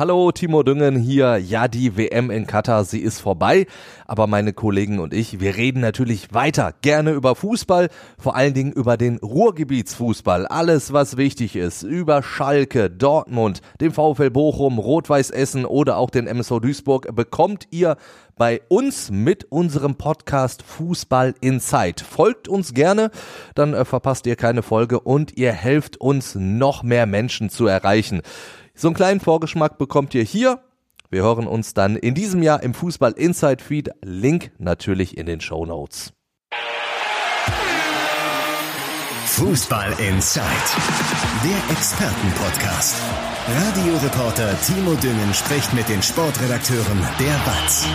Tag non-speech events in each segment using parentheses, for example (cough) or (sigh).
Hallo, Timo Düngen hier. Ja, die WM in Katar, sie ist vorbei. Aber meine Kollegen und ich, wir reden natürlich weiter gerne über Fußball, vor allen Dingen über den Ruhrgebietsfußball. Alles, was wichtig ist, über Schalke, Dortmund, den VfL Bochum, Rot-Weiß Essen oder auch den MSV Duisburg bekommt ihr bei uns mit unserem Podcast Fußball Inside. Folgt uns gerne, dann äh, verpasst ihr keine Folge und ihr helft uns noch mehr Menschen zu erreichen. So einen kleinen Vorgeschmack bekommt ihr hier. Wir hören uns dann in diesem Jahr im Fußball Inside Feed. Link natürlich in den Show Notes. Fußball Inside, der Expertenpodcast. Radioreporter Timo Düngen spricht mit den Sportredakteuren der BATS.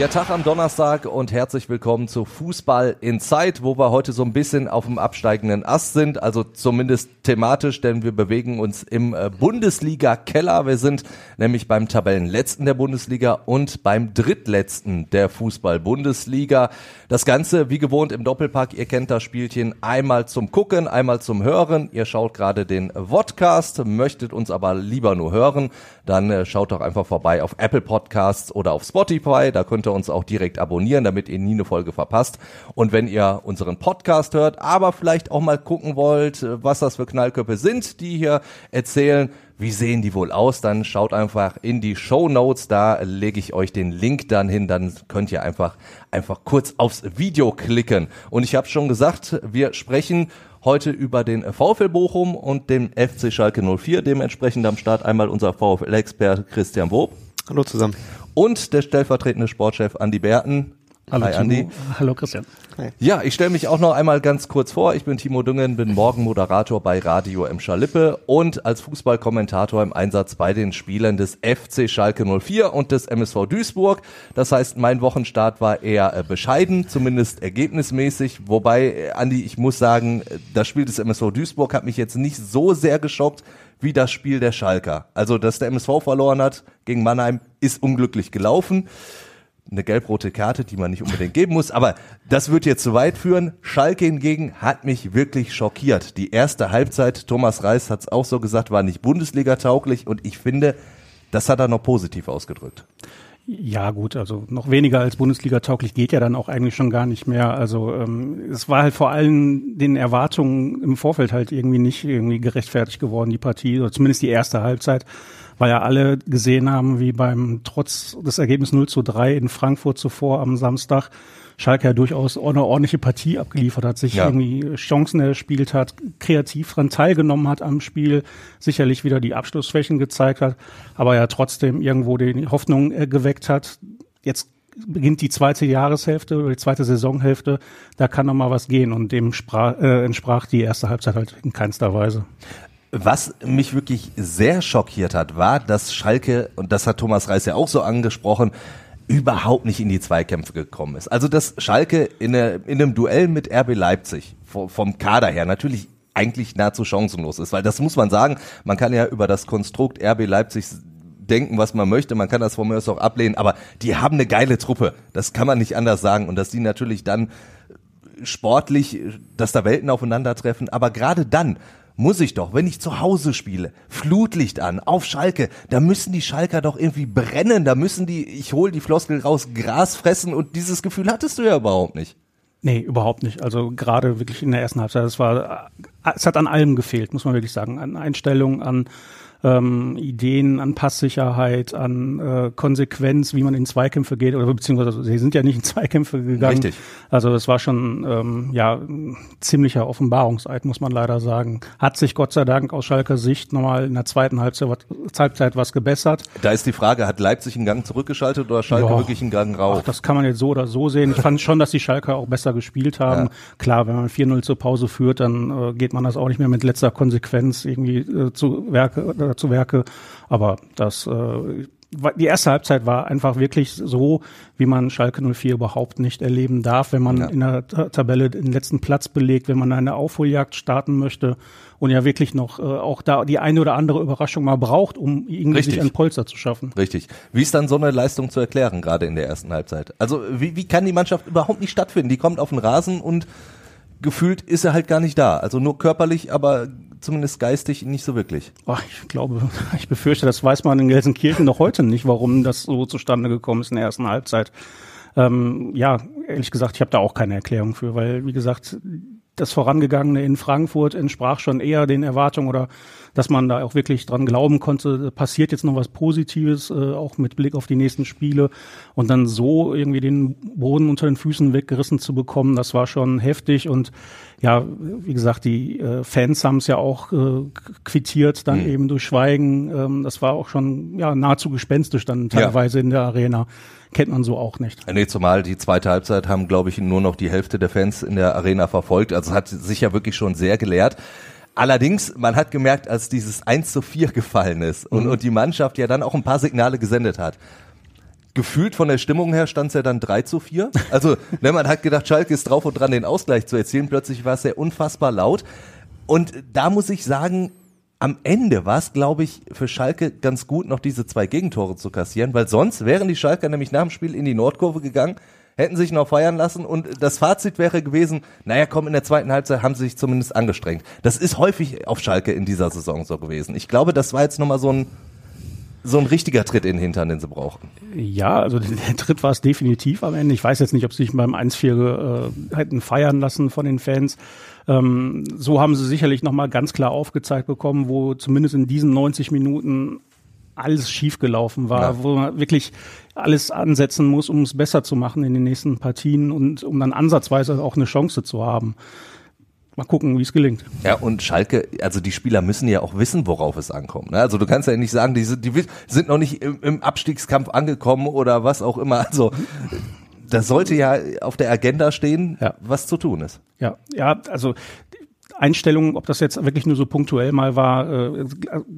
Ja, Tag am Donnerstag und herzlich willkommen zu Fußball in Zeit, wo wir heute so ein bisschen auf dem absteigenden Ast sind, also zumindest thematisch, denn wir bewegen uns im äh, Bundesliga-Keller. Wir sind nämlich beim Tabellenletzten der Bundesliga und beim Drittletzten der Fußball-Bundesliga. Das Ganze, wie gewohnt, im Doppelpack. Ihr kennt das Spielchen einmal zum Gucken, einmal zum Hören. Ihr schaut gerade den Vodcast, möchtet uns aber lieber nur hören, dann äh, schaut doch einfach vorbei auf Apple Podcasts oder auf Spotify. Da könnt ihr uns auch direkt abonnieren, damit ihr nie eine Folge verpasst. Und wenn ihr unseren Podcast hört, aber vielleicht auch mal gucken wollt, was das für Knallköpfe sind, die hier erzählen, wie sehen die wohl aus, dann schaut einfach in die Show Notes, da lege ich euch den Link dann hin, dann könnt ihr einfach einfach kurz aufs Video klicken. Und ich habe schon gesagt, wir sprechen heute über den VfL Bochum und den FC Schalke 04, dementsprechend am Start einmal unser VfL-Experte Christian Wob. Hallo zusammen und der stellvertretende Sportchef Andi Berten. Hallo Hi, Andi. Hallo Christian. Hi. Ja, ich stelle mich auch noch einmal ganz kurz vor. Ich bin Timo Düngen, bin morgen Moderator bei Radio M. Schalippe und als Fußballkommentator im Einsatz bei den Spielern des FC Schalke 04 und des MSV Duisburg. Das heißt, mein Wochenstart war eher äh, bescheiden, zumindest ergebnismäßig. Wobei, äh, Andi, ich muss sagen, das Spiel des MSV Duisburg hat mich jetzt nicht so sehr geschockt, wie das Spiel der Schalker. Also, dass der MSV verloren hat gegen Mannheim, ist unglücklich gelaufen. Eine gelb-rote Karte, die man nicht unbedingt geben muss, aber das wird jetzt zu weit führen. Schalke hingegen hat mich wirklich schockiert. Die erste Halbzeit, Thomas Reis hat es auch so gesagt, war nicht Bundesliga-tauglich und ich finde, das hat er noch positiv ausgedrückt. Ja, gut, also noch weniger als Bundesliga tauglich geht ja dann auch eigentlich schon gar nicht mehr. Also ähm, es war halt vor allem den Erwartungen im Vorfeld halt irgendwie nicht irgendwie gerechtfertigt geworden, die Partie, oder zumindest die erste Halbzeit, weil ja alle gesehen haben, wie beim trotz des Ergebnisses 0 zu 3 in Frankfurt zuvor am Samstag Schalke ja durchaus eine ordentliche Partie abgeliefert hat, sich ja. irgendwie Chancen erspielt hat, kreativ dran teilgenommen hat am Spiel, sicherlich wieder die Abschlussschwächen gezeigt hat, aber ja trotzdem irgendwo die Hoffnung äh, geweckt hat. Jetzt beginnt die zweite Jahreshälfte oder die zweite Saisonhälfte, da kann noch mal was gehen und dem sprach, äh, entsprach die erste Halbzeit halt in keinster Weise. Was mich wirklich sehr schockiert hat, war, dass Schalke, und das hat Thomas Reis ja auch so angesprochen, überhaupt nicht in die Zweikämpfe gekommen ist. Also dass Schalke in, eine, in einem Duell mit RB Leipzig vom Kader her natürlich eigentlich nahezu chancenlos ist, weil das muss man sagen, man kann ja über das Konstrukt RB Leipzig denken, was man möchte, man kann das von mir aus auch ablehnen, aber die haben eine geile Truppe, das kann man nicht anders sagen. Und dass die natürlich dann sportlich, dass da Welten aufeinandertreffen, aber gerade dann muss ich doch, wenn ich zu Hause spiele, Flutlicht an, auf Schalke, da müssen die Schalker doch irgendwie brennen, da müssen die, ich hol die Floskel raus, Gras fressen und dieses Gefühl hattest du ja überhaupt nicht. Nee, überhaupt nicht. Also gerade wirklich in der ersten Halbzeit, es war, es hat an allem gefehlt, muss man wirklich sagen. An Einstellung, an ähm, Ideen an Passsicherheit, an äh, Konsequenz, wie man in Zweikämpfe geht, oder beziehungsweise sie sind ja nicht in Zweikämpfe gegangen. Richtig. Also es war schon ähm, ja ein ziemlicher Offenbarungseid, muss man leider sagen. Hat sich Gott sei Dank aus Schalker Sicht nochmal in der zweiten Halbzeit, Halbzeit was gebessert. Da ist die Frage, hat Leipzig einen Gang zurückgeschaltet oder Schalke ja. wirklich einen Gang rauf? Ach, das kann man jetzt so oder so sehen. Ich fand schon, dass die Schalker auch besser gespielt haben. Ja. Klar, wenn man 4-0 zur Pause führt, dann äh, geht man das auch nicht mehr mit letzter Konsequenz irgendwie äh, zu Werke äh, zu Werke. Aber das äh, die erste Halbzeit war einfach wirklich so, wie man Schalke 04 überhaupt nicht erleben darf, wenn man ja. in der Tabelle den letzten Platz belegt, wenn man eine Aufholjagd starten möchte und ja wirklich noch äh, auch da die eine oder andere Überraschung mal braucht, um irgendwie Richtig. sich ein Polster zu schaffen. Richtig. Wie ist dann so eine Leistung zu erklären, gerade in der ersten Halbzeit? Also wie, wie kann die Mannschaft überhaupt nicht stattfinden? Die kommt auf den Rasen und gefühlt ist er halt gar nicht da. Also nur körperlich, aber zumindest geistig nicht so wirklich. Ach, ich glaube, (laughs) ich befürchte, das weiß man in Gelsenkirchen noch heute nicht, warum das so zustande gekommen ist in der ersten Halbzeit. Ähm, ja, ehrlich gesagt, ich habe da auch keine Erklärung für, weil, wie gesagt, das Vorangegangene in Frankfurt entsprach schon eher den Erwartungen oder dass man da auch wirklich dran glauben konnte, passiert jetzt noch was Positives, äh, auch mit Blick auf die nächsten Spiele und dann so irgendwie den Boden unter den Füßen weggerissen zu bekommen, das war schon heftig und ja, wie gesagt, die äh, Fans haben es ja auch äh, quittiert, dann mhm. eben durch Schweigen. Ähm, das war auch schon ja nahezu gespenstisch dann teilweise ja. in der Arena kennt man so auch nicht. Nee, zumal die zweite Halbzeit haben, glaube ich, nur noch die Hälfte der Fans in der Arena verfolgt. Also es hat sich ja wirklich schon sehr gelehrt. Allerdings, man hat gemerkt, als dieses 1 zu 4 gefallen ist und, mhm. und die Mannschaft ja dann auch ein paar Signale gesendet hat. Gefühlt von der Stimmung her stand es ja dann 3 zu 4. Also, ne, man hat gedacht, Schalke ist drauf und dran, den Ausgleich zu erzielen. Plötzlich war es ja unfassbar laut. Und da muss ich sagen, am Ende war es, glaube ich, für Schalke ganz gut, noch diese zwei Gegentore zu kassieren, weil sonst wären die Schalker nämlich nach dem Spiel in die Nordkurve gegangen, hätten sich noch feiern lassen und das Fazit wäre gewesen, naja, komm, in der zweiten Halbzeit haben sie sich zumindest angestrengt. Das ist häufig auf Schalke in dieser Saison so gewesen. Ich glaube, das war jetzt nochmal so ein, so ein richtiger Tritt in den Hintern, den sie brauchten. Ja, also der Tritt war es definitiv am Ende. Ich weiß jetzt nicht, ob sie sich beim 1-4 äh, hätten feiern lassen von den Fans. Ähm, so haben sie sicherlich nochmal ganz klar aufgezeigt bekommen, wo zumindest in diesen 90 Minuten alles schiefgelaufen war, ja. wo man wirklich alles ansetzen muss, um es besser zu machen in den nächsten Partien und um dann ansatzweise auch eine Chance zu haben. Mal gucken, wie es gelingt. Ja, und Schalke, also die Spieler müssen ja auch wissen, worauf es ankommt. Ne? Also du kannst ja nicht sagen, die sind, die sind noch nicht im, im Abstiegskampf angekommen oder was auch immer. Also da sollte ja auf der Agenda stehen, ja. was zu tun ist. Ja, ja, also Einstellungen, ob das jetzt wirklich nur so punktuell mal war, äh,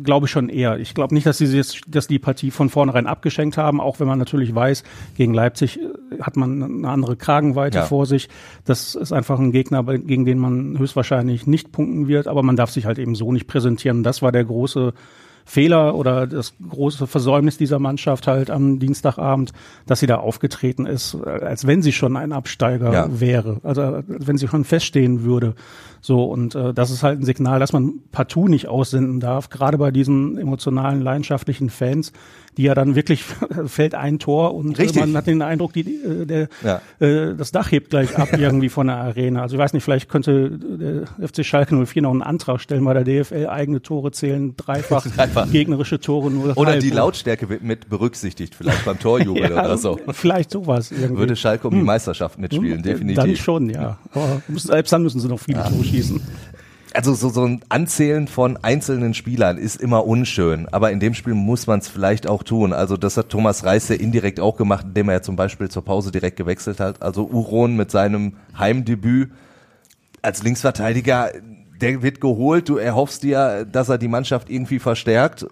glaube ich schon eher. Ich glaube nicht, dass sie jetzt, dass die Partie von vornherein abgeschenkt haben, auch wenn man natürlich weiß, gegen Leipzig äh, hat man eine andere Kragenweite ja. vor sich. Das ist einfach ein Gegner, gegen den man höchstwahrscheinlich nicht punkten wird, aber man darf sich halt eben so nicht präsentieren. Das war der große Fehler oder das große Versäumnis dieser Mannschaft halt am Dienstagabend, dass sie da aufgetreten ist, als wenn sie schon ein Absteiger ja. wäre, also wenn sie schon feststehen würde. So, und äh, das ist halt ein Signal, dass man partout nicht aussenden darf, gerade bei diesen emotionalen, leidenschaftlichen Fans, die ja dann wirklich (laughs) fällt ein Tor und äh, man hat den Eindruck, die, äh, der, ja. äh, das Dach hebt gleich ab irgendwie von der Arena. Also ich weiß nicht, vielleicht könnte der FC Schalke 04 noch einen Antrag stellen bei der DFL, eigene Tore zählen, dreifach, (laughs) dreifach. gegnerische Tore nur. Oder die Lautstärke wird mit berücksichtigt, vielleicht beim Torjubel (laughs) ja, oder so. Vielleicht sowas. Irgendwie. Würde Schalke um die hm. Meisterschaft mitspielen, hm, definitiv. Dann schon, ja. Aber selbst dann müssen sie noch viele ja. Tore schießen. Also so, so ein Anzählen von einzelnen Spielern ist immer unschön, aber in dem Spiel muss man es vielleicht auch tun. Also das hat Thomas Reis ja indirekt auch gemacht, indem er ja zum Beispiel zur Pause direkt gewechselt hat. Also Uron mit seinem Heimdebüt als Linksverteidiger, der wird geholt, du erhoffst dir, dass er die Mannschaft irgendwie verstärkt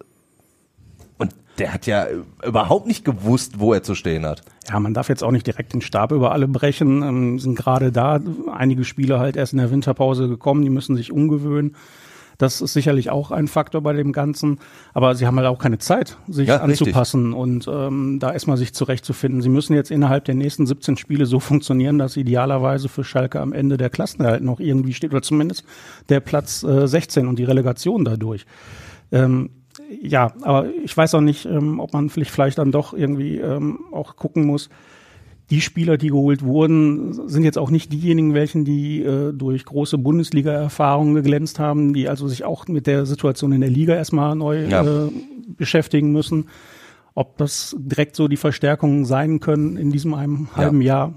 der hat ja überhaupt nicht gewusst, wo er zu stehen hat. Ja, man darf jetzt auch nicht direkt den Stab über alle brechen. Ähm, sind gerade da einige Spieler halt erst in der Winterpause gekommen, die müssen sich umgewöhnen. Das ist sicherlich auch ein Faktor bei dem Ganzen. Aber sie haben halt auch keine Zeit, sich ja, anzupassen richtig. und ähm, da erstmal sich zurechtzufinden. Sie müssen jetzt innerhalb der nächsten 17 Spiele so funktionieren, dass idealerweise für Schalke am Ende der Klassenerhalt noch irgendwie steht oder zumindest der Platz äh, 16 und die Relegation dadurch. Ähm, ja, aber ich weiß auch nicht, ähm, ob man vielleicht, vielleicht dann doch irgendwie ähm, auch gucken muss. Die Spieler, die geholt wurden, sind jetzt auch nicht diejenigen, welchen die äh, durch große Bundesliga-Erfahrungen geglänzt haben, die also sich auch mit der Situation in der Liga erstmal neu ja. äh, beschäftigen müssen. Ob das direkt so die Verstärkungen sein können in diesem einem halben ja. Jahr.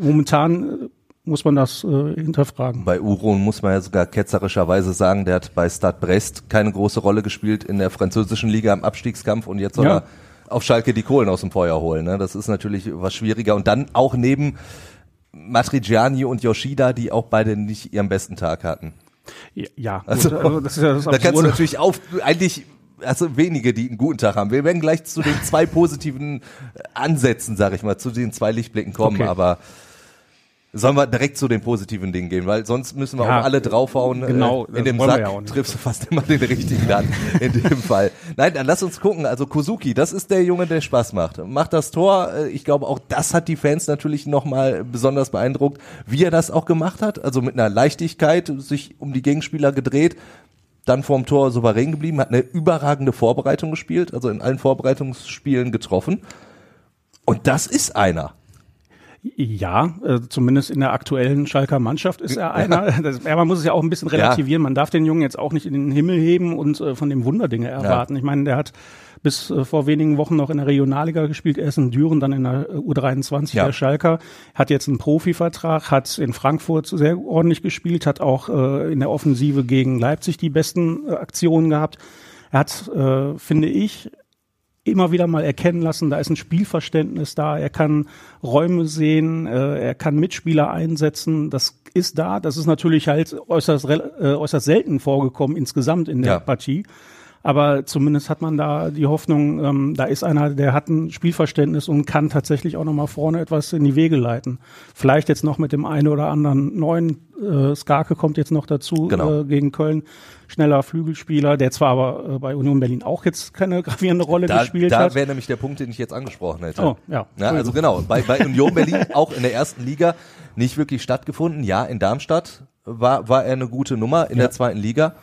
Momentan äh, muss man das äh, hinterfragen. Bei Uron muss man ja sogar ketzerischerweise sagen, der hat bei Stade Brest keine große Rolle gespielt in der französischen Liga im Abstiegskampf und jetzt soll ja. er auf Schalke die Kohlen aus dem Feuer holen. Ne? Das ist natürlich was schwieriger. Und dann auch neben Matrigiani und Yoshida, die auch beide nicht ihren besten Tag hatten. Ja, gut, also, also das ist ja das (laughs) Da kannst du natürlich auf, eigentlich also wenige, die einen guten Tag haben. Wir werden gleich zu den zwei positiven Ansätzen, sag ich mal, zu den zwei Lichtblicken kommen, okay. aber Sollen wir direkt zu den positiven Dingen gehen, weil sonst müssen wir Ja, auch alle draufhauen. genau, äh, in dem Sack ja triffst du fast immer den richtigen dann in dem Fall. Nein, dann lass uns gucken. Also Kozuki, das ist der Junge, der Spaß macht. Macht das Tor. Äh, Ich glaube, auch das hat die Fans natürlich nochmal besonders beeindruckt, wie er das auch gemacht hat. Also mit einer Leichtigkeit sich um die Gegenspieler gedreht dann vorm Tor souverän geblieben, hat eine überragende Vorbereitung gespielt, also in allen Vorbereitungsspielen getroffen. Und das ist einer. Ja, äh, zumindest in der aktuellen Schalker Mannschaft ist er einer. Das, ja, man muss es ja auch ein bisschen relativieren. Man darf den Jungen jetzt auch nicht in den Himmel heben und äh, von dem Wunderdinge erwarten. Ich meine, der hat bis äh, vor wenigen Wochen noch in der Regionalliga gespielt. Er ist in Düren, dann in der äh, U23 Ja. der Schalker. Hat jetzt einen Profivertrag, hat in Frankfurt sehr ordentlich gespielt, hat auch äh, in der Offensive gegen Leipzig die besten äh, Aktionen gehabt. Er hat, äh, finde ich, immer wieder mal erkennen lassen, da ist ein Spielverständnis da, er kann Räume sehen, äh, er kann Mitspieler einsetzen, das ist da, das ist natürlich halt äußerst, äh, äußerst selten vorgekommen insgesamt in der Ja. Partie. Aber zumindest hat man da die Hoffnung, ähm, da ist einer, der hat ein Spielverständnis und kann tatsächlich auch nochmal vorne etwas in die Wege leiten. Vielleicht jetzt noch mit dem einen oder anderen neuen, äh, Skarke kommt jetzt noch dazu Genau. äh, gegen Köln, schneller Flügelspieler, der zwar aber äh, bei Union Berlin auch jetzt keine gravierende Rolle Da, gespielt da hat. wäre nämlich der Punkt, den ich jetzt angesprochen hätte. Oh, ja. Ja, also genau, bei, bei Union Berlin (laughs) auch in der ersten Liga nicht wirklich stattgefunden. Ja, in Darmstadt war, war er eine gute Nummer in der zweiten Liga.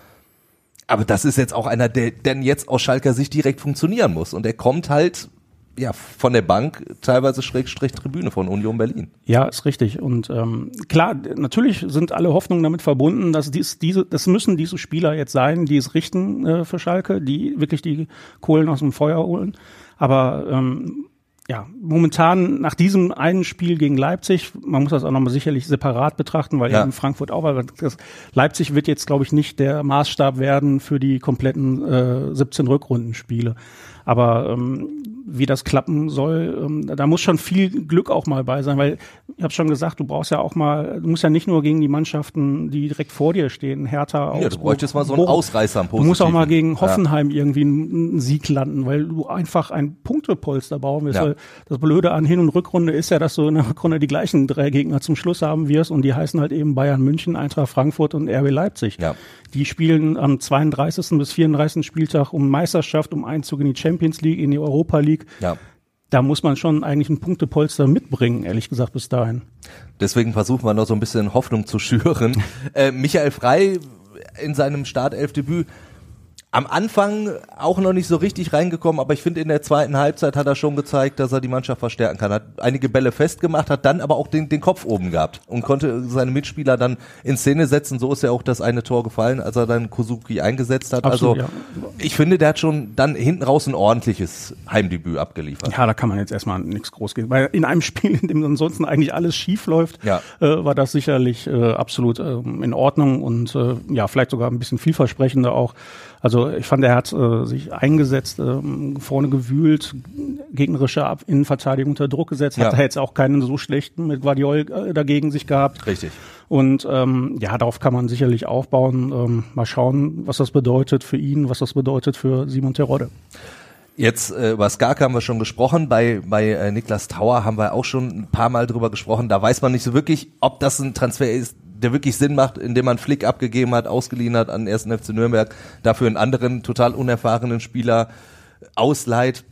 Aber das ist jetzt auch einer, der denn jetzt aus Schalker Sicht direkt funktionieren muss. Und er kommt halt ja von der Bank, teilweise Schrägstrich Tribüne von Union Berlin. Ja, ist richtig. Und ähm, klar, natürlich sind alle Hoffnungen damit verbunden, dass dies, diese, das müssen diese Spieler jetzt sein, die es richten äh, für Schalke, die wirklich die Kohlen aus dem Feuer holen. Aber ähm, ja, momentan nach diesem einen Spiel gegen Leipzig, man muss das auch nochmal sicherlich separat betrachten, weil Ja. in Frankfurt auch, weil das, Leipzig wird jetzt, glaube ich, nicht der Maßstab werden für die kompletten äh, 17 Rückrundenspiele. Aber ähm, wie das klappen soll, ähm, da muss schon viel Glück auch mal bei sein, weil ich habe schon gesagt, du brauchst ja auch mal, du musst ja nicht nur gegen die Mannschaften, die direkt vor dir stehen, Hertha, Ja, du Augsburg, bräuchtest mal so einen. Ausreißer am Du musst auch mal Positiven. gegen Hoffenheim irgendwie einen, Sieg landen, weil du einfach ein Punktepolster bauen willst. Ja. Weil Das Blöde an Hin- und Rückrunde ist ja, dass du in der Rückrunde die gleichen drei Gegner zum Schluss haben wirst und die heißen halt eben Bayern München, Eintracht Frankfurt und RB Leipzig. Ja. Die spielen am 32. bis 34. Spieltag um Meisterschaft, um Einzug in die Champions League, in die Europa League. Ja. Da muss man schon eigentlich einen Punktepolster mitbringen, ehrlich gesagt, bis dahin. Deswegen versuchen wir noch so ein bisschen Hoffnung zu schüren. (laughs) Äh, Michael Frei in seinem Startelfdebüt am Anfang auch noch nicht so richtig reingekommen, aber ich finde in der zweiten Halbzeit hat er schon gezeigt, dass er die Mannschaft verstärken kann. Hat einige Bälle festgemacht, hat dann aber auch den, den Kopf oben gehabt und konnte seine Mitspieler dann in Szene setzen. So ist ja auch das eine Tor gefallen, als er dann Kozuki eingesetzt hat. Absolut, also ich finde, der hat schon dann hinten raus ein ordentliches Heimdebüt abgeliefert. Ja, da kann man jetzt erstmal nichts groß geben. Weil in einem Spiel, in dem ansonsten eigentlich alles schief läuft, Ja. äh, war das sicherlich äh, absolut ähm, in Ordnung und äh, ja, vielleicht sogar ein bisschen vielversprechender auch. Also ich fand, er hat äh, sich eingesetzt, ähm, vorne gewühlt, gegnerische Ab Innenverteidigung unter Druck gesetzt, Ja. hat er jetzt auch keinen so schlechten mit Guardiol äh, dagegen sich gehabt. Richtig. Und ähm, ja, darauf kann man sicherlich aufbauen. Ähm, mal schauen, was das bedeutet für ihn, was das bedeutet für Simon Terodde. Jetzt äh, über Skark haben wir schon gesprochen, bei, bei äh, Niklas Tauer haben wir auch schon ein paar Mal drüber gesprochen. Da weiß man nicht so wirklich, ob das ein Transfer ist, der wirklich Sinn macht, indem man Flick abgegeben hat, ausgeliehen hat an den 1. FC Nürnberg, dafür einen anderen total unerfahrenen Spieler ausleiht.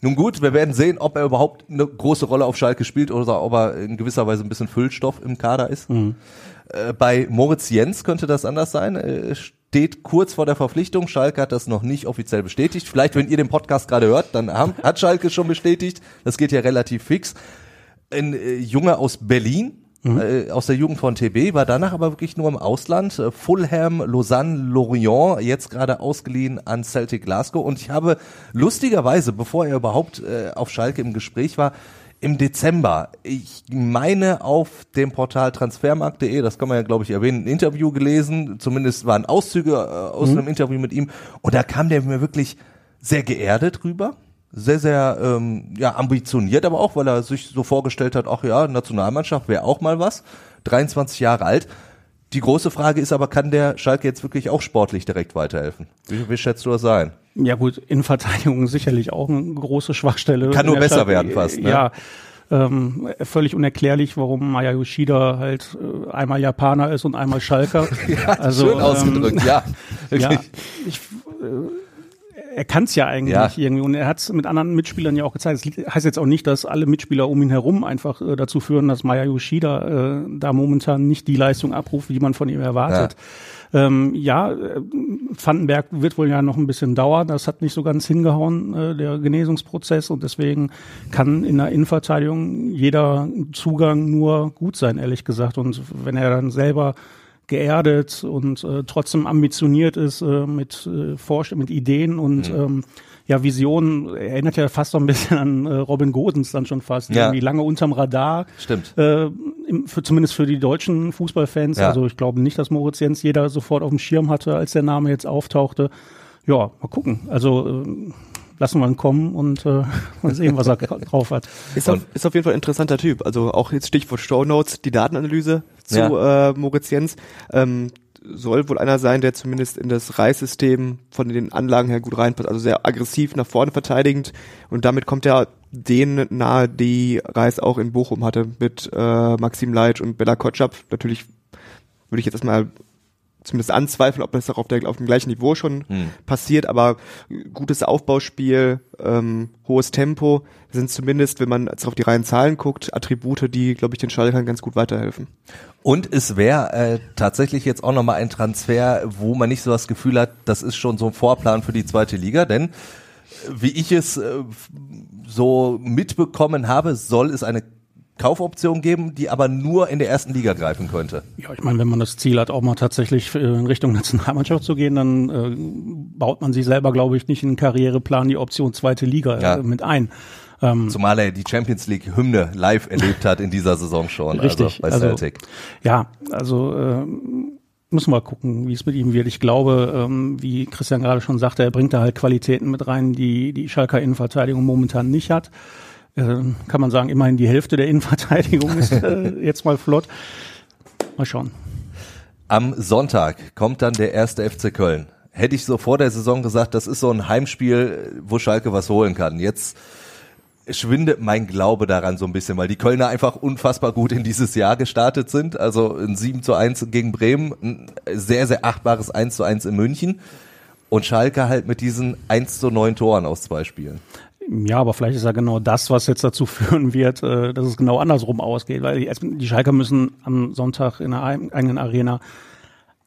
Nun gut, wir werden sehen, ob er überhaupt eine große Rolle auf Schalke spielt oder ob er in gewisser Weise ein bisschen Füllstoff im Kader ist. Äh, bei Moritz Jens könnte das anders sein. Äh, steht kurz vor der Verpflichtung. Schalke hat das noch nicht offiziell bestätigt. Vielleicht, wenn ihr den Podcast gerade hört, dann haben, hat Schalke schon bestätigt. Das geht ja relativ fix. Ein äh, Junge aus Berlin, äh, aus der Jugend von TB, war danach aber wirklich nur im Ausland. Äh, Fulham, Lausanne, Lorient, jetzt gerade ausgeliehen an Celtic Glasgow. Und ich habe lustigerweise, bevor er überhaupt äh, auf Schalke im Gespräch war, im Dezember, ich meine auf dem Portal transfermarkt.de, das kann man ja glaube ich erwähnen, ein Interview gelesen, zumindest waren Auszüge äh, aus einem Interview mit ihm und da kam der mir wirklich sehr geerdet rüber, sehr, sehr ähm, ja, ambitioniert aber auch, weil er sich so vorgestellt hat, ach ja, Nationalmannschaft wäre auch mal was, 23 Jahre alt. Die große Frage ist aber, kann der Schalke jetzt wirklich auch sportlich direkt weiterhelfen? Wie, wie schätzt du das ein? Ja gut, Innenverteidigung sicherlich auch eine große Schwachstelle. Kann nur besser Stadt- werden fast, ne? Ja, Ähm, völlig unerklärlich, warum Maya Yoshida halt äh, einmal Japaner ist und einmal Schalker. (laughs) ja, also, schön ähm, ausgedrückt, ja. (laughs) ja, (laughs) ich, äh, er kann es ja eigentlich ja. irgendwie und er hat es mit anderen Mitspielern ja auch gezeigt. Das heißt jetzt auch nicht, dass alle Mitspieler um ihn herum einfach äh, dazu führen, dass Maya Yoshida äh, da momentan nicht die Leistung abruft, die man von ihm erwartet. Ja. Ähm, ja, äh, Vandenberg wird wohl ja noch ein bisschen dauern. Das hat nicht so ganz hingehauen, äh, der Genesungsprozess. Und deswegen kann in der Innenverteidigung jeder Zugang nur gut sein, ehrlich gesagt. Und wenn er dann selber geerdet und äh, trotzdem ambitioniert ist äh, mit äh, Vorst mit Ideen und mhm. ähm, ja Visionen erinnert ja fast so ein bisschen an äh, Robin Gosens dann schon fast ja. irgendwie lange unterm Radar stimmt äh, im, für, zumindest für die deutschen Fußballfans ja. also ich glaube nicht dass Moritz Jens jeder sofort auf dem Schirm hatte als der Name jetzt auftauchte ja mal gucken also äh, lassen wir ihn kommen und äh, (laughs) mal sehen, was er (laughs) drauf hat. Ist auf, ist auf jeden Fall ein interessanter Typ. Also auch jetzt Stichwort Show Notes, die Datenanalyse zu ja. äh, Moritz Jens. Ähm, soll wohl einer sein, der zumindest in das Reissystem von den Anlagen her gut reinpasst. Also sehr aggressiv nach vorne verteidigend und damit kommt er denen nahe, die Reis auch in Bochum hatte mit äh, Maxim Leitsch und Bella Kotschap. Natürlich würde ich jetzt erstmal zumindest anzweifeln, ob das auch auf, der, auf dem gleichen Niveau schon hm. passiert, aber gutes Aufbauspiel, ähm, hohes Tempo sind zumindest, wenn man jetzt auf die reinen Zahlen guckt, Attribute, die, glaube ich, den Schalkern ganz gut weiterhelfen. Und es wäre äh, tatsächlich jetzt auch nochmal ein Transfer, wo man nicht so das Gefühl hat, das ist schon so ein Vorplan für die zweite Liga, denn äh, wie ich es äh, so mitbekommen habe, soll es eine Kaufoption geben, die aber nur in der ersten Liga greifen könnte. Ja, ich meine, wenn man das Ziel hat, auch mal tatsächlich in Richtung (laughs) Nationalmannschaft zu gehen, dann äh, baut man sich selber, glaube ich, nicht in den Karriereplan die Option zweite Liga ja. äh, mit ein. Ähm, Zumal er die Champions League Hymne live erlebt hat in dieser Saison schon, also richtig, also bei Celtic. Also, ja, also äh, müssen wir gucken, wie es mit ihm wird. Ich glaube, ähm, wie Christian gerade schon sagte, er bringt da halt Qualitäten mit rein, die die Schalker Innenverteidigung momentan nicht hat. Äh, kann man sagen, immerhin die Hälfte der Innenverteidigung ist äh, (laughs) jetzt mal flott. Mal schauen. Am Sonntag kommt dann der erste FC Köln. Hätte ich so vor der Saison gesagt, das ist so ein Heimspiel, wo Schalke was holen kann. Jetzt schwindet mein Glaube daran so ein bisschen, weil die Kölner einfach unfassbar gut in dieses Jahr gestartet sind. Also ein 7 zu 1 gegen Bremen, ein sehr, sehr achtbares 1 zu 1 in München. Und Schalke halt mit diesen 1 zu 9 Toren aus zwei Spielen. Ja, aber vielleicht ist ja genau das, was jetzt dazu (laughs) führen wird, äh, dass es genau andersrum ausgeht, weil die, Schalker müssen am Sonntag in der eigenen Arena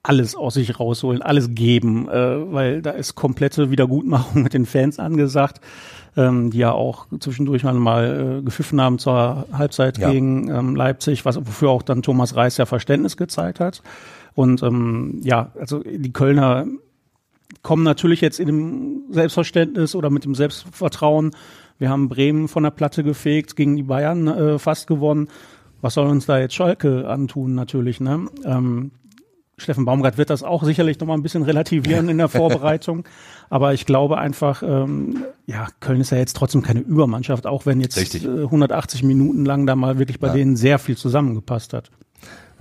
alles aus sich rausholen, alles geben, äh, weil da ist komplette Wiedergutmachung mit den Fans angesagt, ähm, die ja auch zwischendurch mal äh, gepfiffen haben zur Halbzeit ja. gegen ähm, Leipzig, was wofür auch dann Thomas Reis ja Verständnis gezeigt hat. Und ähm, ja, also die Kölner kommen natürlich jetzt in dem Selbstverständnis oder mit dem Selbstvertrauen. Wir haben Bremen von der Platte gefegt, gegen die Bayern äh, fast gewonnen. Was soll uns da jetzt Schalke antun natürlich, ne? Ähm, Steffen Baumgart wird das auch sicherlich noch mal ein bisschen relativieren in der (laughs) Vorbereitung. Aber ich glaube einfach, ähm, ja, Köln ist ja jetzt trotzdem keine Übermannschaft, auch wenn jetzt äh, 180 Minuten lang da mal wirklich bei ja. denen sehr viel zusammengepasst hat.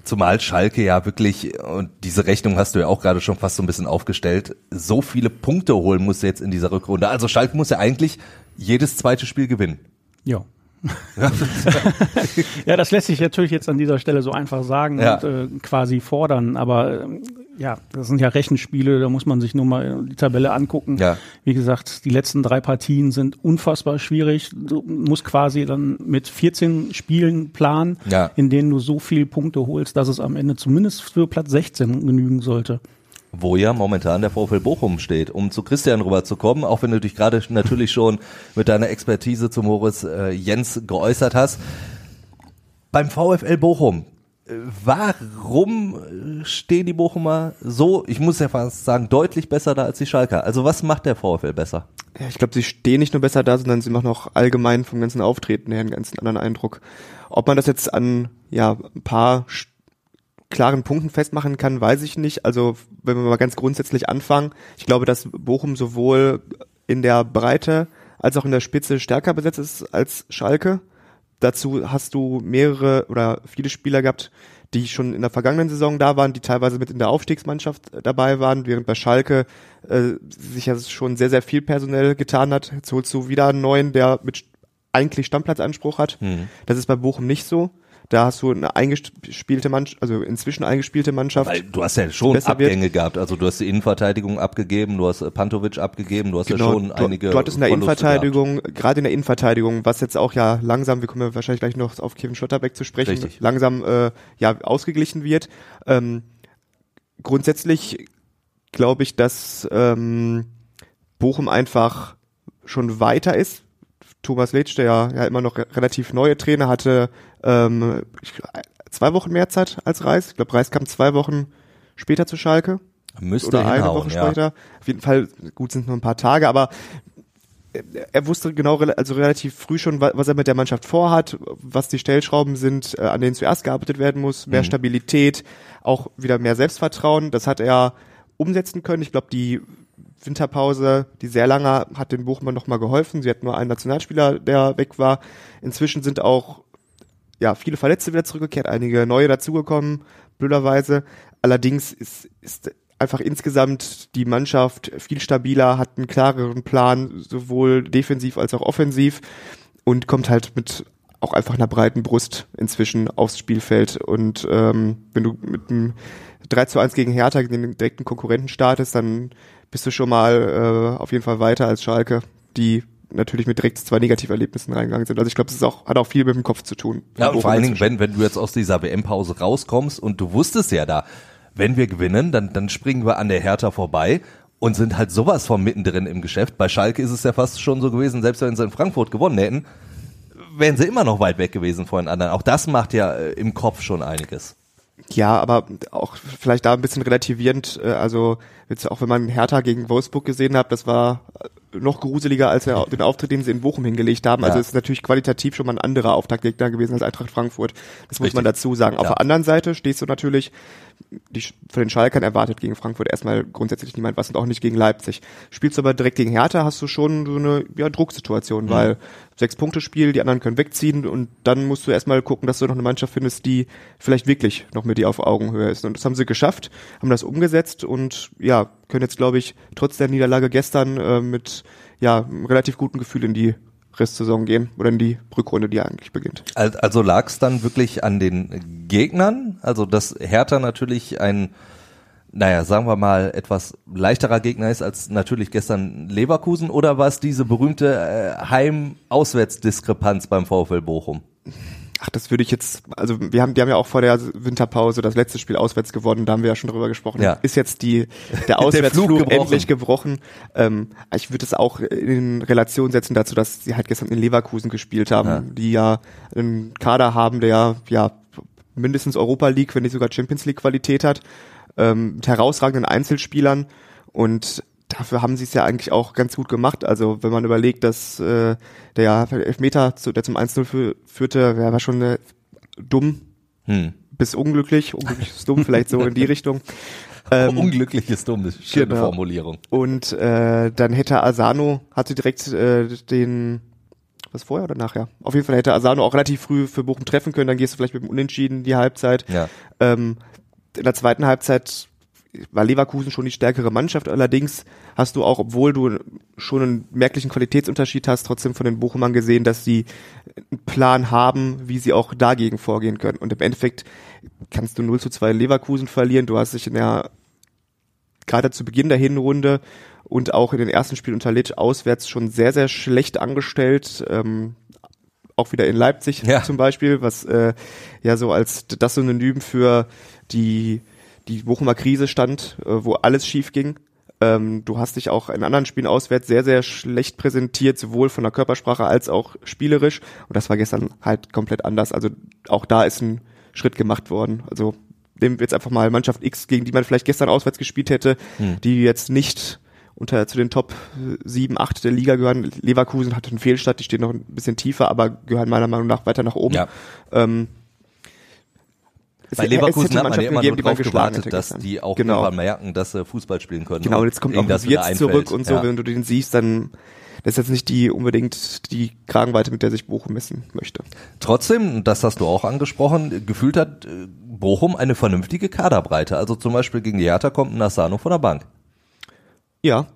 Zumal Schalke ja wirklich, und diese Rechnung hast du ja auch gerade schon fast so ein bisschen aufgestellt, so viele Punkte holen muss jetzt in dieser Rückrunde. Also Schalke muss ja eigentlich jedes zweite Spiel gewinnen. Ja. (laughs) ja, das lässt sich natürlich jetzt an dieser Stelle so einfach sagen ja. und äh, quasi fordern, aber äh, ja, das sind ja Rechenspiele, da muss man sich nur mal die Tabelle angucken. Ja. Wie gesagt, die letzten drei Partien sind unfassbar schwierig. Du musst quasi dann mit 14 Spielen planen, ja. in denen du so viele Punkte holst, dass es am Ende zumindest für Platz 16 genügen sollte wo ja momentan der VfL Bochum steht. Um zu Christian rüberzukommen, auch wenn du dich gerade natürlich schon mit deiner Expertise zu Moritz äh, Jens geäußert hast. Beim VfL Bochum, warum stehen die Bochumer so, ich muss ja fast sagen, deutlich besser da als die Schalker? Also was macht der VfL besser? Ja, ich glaube, sie stehen nicht nur besser da, sondern sie machen auch allgemein vom ganzen Auftreten her einen ganz anderen Eindruck. Ob man das jetzt an ja ein paar klaren Punkten festmachen kann, weiß ich nicht. Also wenn wir mal ganz grundsätzlich anfangen, ich glaube, dass Bochum sowohl in der Breite als auch in der Spitze stärker besetzt ist als Schalke. Dazu hast du mehrere oder viele Spieler gehabt, die schon in der vergangenen Saison da waren, die teilweise mit in der Aufstiegsmannschaft dabei waren, während bei Schalke äh, sich ja schon sehr, sehr viel personell getan hat. Jetzt holst du wieder einen neuen, der mit eigentlich Stammplatzanspruch hat. Das ist bei Bochum nicht so. Da hast du eine eingespielte Mannschaft, also inzwischen eingespielte Mannschaft. Weil du hast ja schon besser wird. Abgänge gehabt. Also du hast die Innenverteidigung abgegeben, du hast äh, Pantovic abgegeben, du hast ja Genau, schon du, einige du hattest in der Verluste Innenverteidigung, gerade in der Innenverteidigung, was jetzt auch ja langsam, wir kommen ja wahrscheinlich gleich noch auf Kevin Schlotterbeck zu sprechen, Richtig. langsam äh, ja ausgeglichen wird. Ähm, grundsätzlich glaube ich, dass ähm, Bochum einfach schon weiter ist. Thomas Letsch, der ja, ja immer noch re relativ neue Trainer hatte, ähm, zwei Wochen mehr Zeit als Reis. Ich glaube, Reis kam zwei Wochen später zu Schalke. Müsste oder eine Woche ja. später. Auf jeden Fall, gut sind nur ein paar Tage, aber er- er wusste genau, also relativ früh schon, wa- was er mit der Mannschaft vorhat, was die Stellschrauben sind, äh, an denen zuerst gearbeitet werden muss, mehr Stabilität, auch wieder mehr Selbstvertrauen. Das hat er umsetzen können. Ich glaube, die Winterpause, die sehr lange, hat den Bochumern noch mal geholfen. Sie hatten nur einen Nationalspieler, der weg war. Inzwischen sind auch ja, viele Verletzte wieder zurückgekehrt, einige neue dazugekommen, blöderweise. Allerdings ist, ist einfach insgesamt die Mannschaft viel stabiler, hat einen klareren Plan, sowohl defensiv als auch offensiv und kommt halt mit auch einfach einer breiten Brust inzwischen aufs Spielfeld. Und ähm, wenn du mit einem 3 zu 1 gegen Hertha, den direkten Konkurrenten startest, dann bist du schon mal äh, auf jeden Fall weiter als Schalke, die natürlich mit direkt zwei Negativerlebnissen reingegangen sind. Also ich glaube, es ist auch, hat auch viel mit dem Kopf zu tun. Ja, und vor allen Dingen, wenn, wenn du jetzt aus dieser WM-Pause rauskommst und du wusstest ja da, wenn wir gewinnen, dann, dann springen wir an der Hertha vorbei und sind halt sowas von mittendrin im Geschäft. Bei Schalke ist es ja fast schon so gewesen, selbst wenn sie in Frankfurt gewonnen hätten, wären sie immer noch weit weg gewesen von den anderen. Auch das macht ja äh, im Kopf schon einiges. Ja, aber auch vielleicht da ein bisschen relativierend, äh, also jetzt auch wenn man Hertha gegen Wolfsburg gesehen hat, das war äh, noch gruseliger als der, den Auftritt, den sie in Bochum hingelegt haben. Also Ja. es ist natürlich qualitativ schon mal ein anderer Auftaktgegner gewesen als Eintracht Frankfurt. Das muss Richtig. man dazu sagen. Auf der anderen Seite stehst du natürlich, die, von den Schalkern erwartet gegen Frankfurt erstmal grundsätzlich niemand was und auch nicht gegen Leipzig. Spielst du aber direkt gegen Hertha, hast du schon so eine ja, Drucksituation, Mhm. weil sechs Punkte Spiel, die anderen können wegziehen und dann musst du erstmal gucken, dass du noch eine Mannschaft findest, die vielleicht wirklich noch mit dir auf Augenhöhe ist. Und das haben sie geschafft, haben das umgesetzt und ja, können jetzt, glaube ich, trotz der Niederlage gestern äh, mit ja, einem relativ guten Gefühl in die Restsaison gehen oder in die Rückrunde, die eigentlich beginnt. Al- Also lag es dann wirklich an den Gegnern? Also dass Hertha natürlich ein, naja, sagen wir mal, etwas leichterer Gegner ist als natürlich gestern Leverkusen oder war es diese berühmte äh, Heim-Auswärts-Diskrepanz beim VfL Bochum? Ach, das würde ich jetzt, also wir haben, die haben ja auch vor der Winterpause das letzte Spiel auswärts gewonnen, da haben wir ja schon drüber gesprochen. Ja. Ist jetzt die, (laughs) der Auswärtsflug Flug gebrochen. endlich gebrochen. Ähm, ich würde es auch in Relation setzen dazu, dass sie halt gestern in Leverkusen gespielt haben, Ja. die ja einen Kader haben, der ja mindestens Europa League, wenn nicht sogar Champions League Qualität hat, ähm, mit herausragenden Einzelspielern und dafür haben sie es ja eigentlich auch ganz gut gemacht. Also wenn man überlegt, dass äh, der Elfmeter, zu, der zum 1-0 fü führte, wäre schon äh, dumm Hm. bis unglücklich, unglücklich bis dumm, vielleicht so in die (laughs) Richtung. Ähm, Unglücklich ist dumm, das ist eine schöne genau. Formulierung. und äh, dann hätte Asano, hatte direkt äh, den, was vorher oder nachher? Auf jeden Fall hätte Asano auch relativ früh für Bochum treffen können, dann gehst du vielleicht mit dem Unentschieden die Halbzeit. Ja. Ähm, in der zweiten Halbzeit war Leverkusen schon die stärkere Mannschaft, allerdings hast du auch, obwohl du schon einen merklichen Qualitätsunterschied hast, trotzdem von den Bochumern gesehen, dass sie einen Plan haben, wie sie auch dagegen vorgehen können. Und im Endeffekt kannst du 0 zu 2 Leverkusen verlieren. Du hast dich in der, gerade zu Beginn der Hinrunde und auch in den ersten Spielen unter Litsch auswärts schon sehr, sehr schlecht angestellt. Ähm, auch wieder in Leipzig Ja. zum Beispiel, was äh, ja so als das Synonym für die, die Bochumer Krise stand, äh, wo alles schief ging. Ähm, du hast dich auch in anderen Spielen auswärts sehr, sehr schlecht präsentiert, sowohl von der Körpersprache als auch spielerisch. Und das war gestern halt komplett anders. Also auch da ist ein Schritt gemacht worden. Also nehmen wir jetzt einfach mal Mannschaft X, gegen die man vielleicht gestern auswärts gespielt hätte, die jetzt nicht unter zu den Top 7, 8 der Liga gehören. Leverkusen hat einen Fehlstart, die stehen noch ein bisschen tiefer, aber gehören meiner Meinung nach weiter nach oben. Ja. Ähm, Bei Leverkusen hat man ja immer gegeben, nur drauf gewartet, dass die auch genau. irgendwann merken, dass sie Fußball spielen können. Genau, und jetzt kommt auch Wirtz zurück und so, Ja. wenn du den siehst, dann das ist jetzt nicht die unbedingt die Kragenweite, mit der sich Bochum messen möchte. Trotzdem, das hast du auch angesprochen, gefühlt hat äh, Bochum eine vernünftige Kaderbreite. Also zum Beispiel gegen die Hertha kommt ein Asano von der Bank. Ja.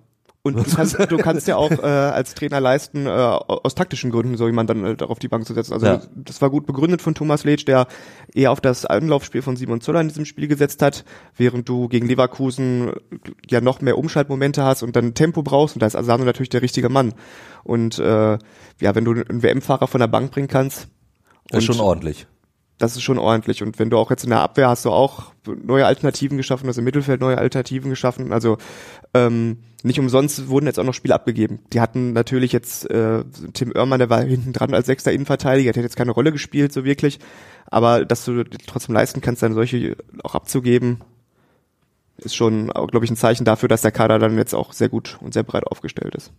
Und du kannst, du kannst ja auch äh, als Trainer leisten, äh, aus taktischen Gründen so jemand dann halt auf die Bank zu setzen. Also Ja. das war gut begründet von Thomas Letsch, der eher auf das Anlaufspiel von Simon Zoller in diesem Spiel gesetzt hat, während du gegen Leverkusen ja noch mehr Umschaltmomente hast und dann Tempo brauchst und da ist Asano natürlich der richtige Mann. Und äh, ja, wenn du einen WM-Fahrer von der Bank bringen kannst, Das ist und- schon ordentlich. Das ist schon ordentlich. Und wenn du auch jetzt in der Abwehr hast du auch neue Alternativen geschaffen, also im Mittelfeld neue Alternativen geschaffen. Also ähm, nicht umsonst wurden jetzt auch noch Spiele abgegeben. Die hatten natürlich jetzt äh, Tim Oermann, der war hinten dran als sechster Innenverteidiger, der hat jetzt keine Rolle gespielt, so wirklich. Aber dass du trotzdem leisten kannst, dann solche auch abzugeben, ist schon, glaube ich, ein Zeichen dafür, dass der Kader dann jetzt auch sehr gut und sehr breit aufgestellt ist.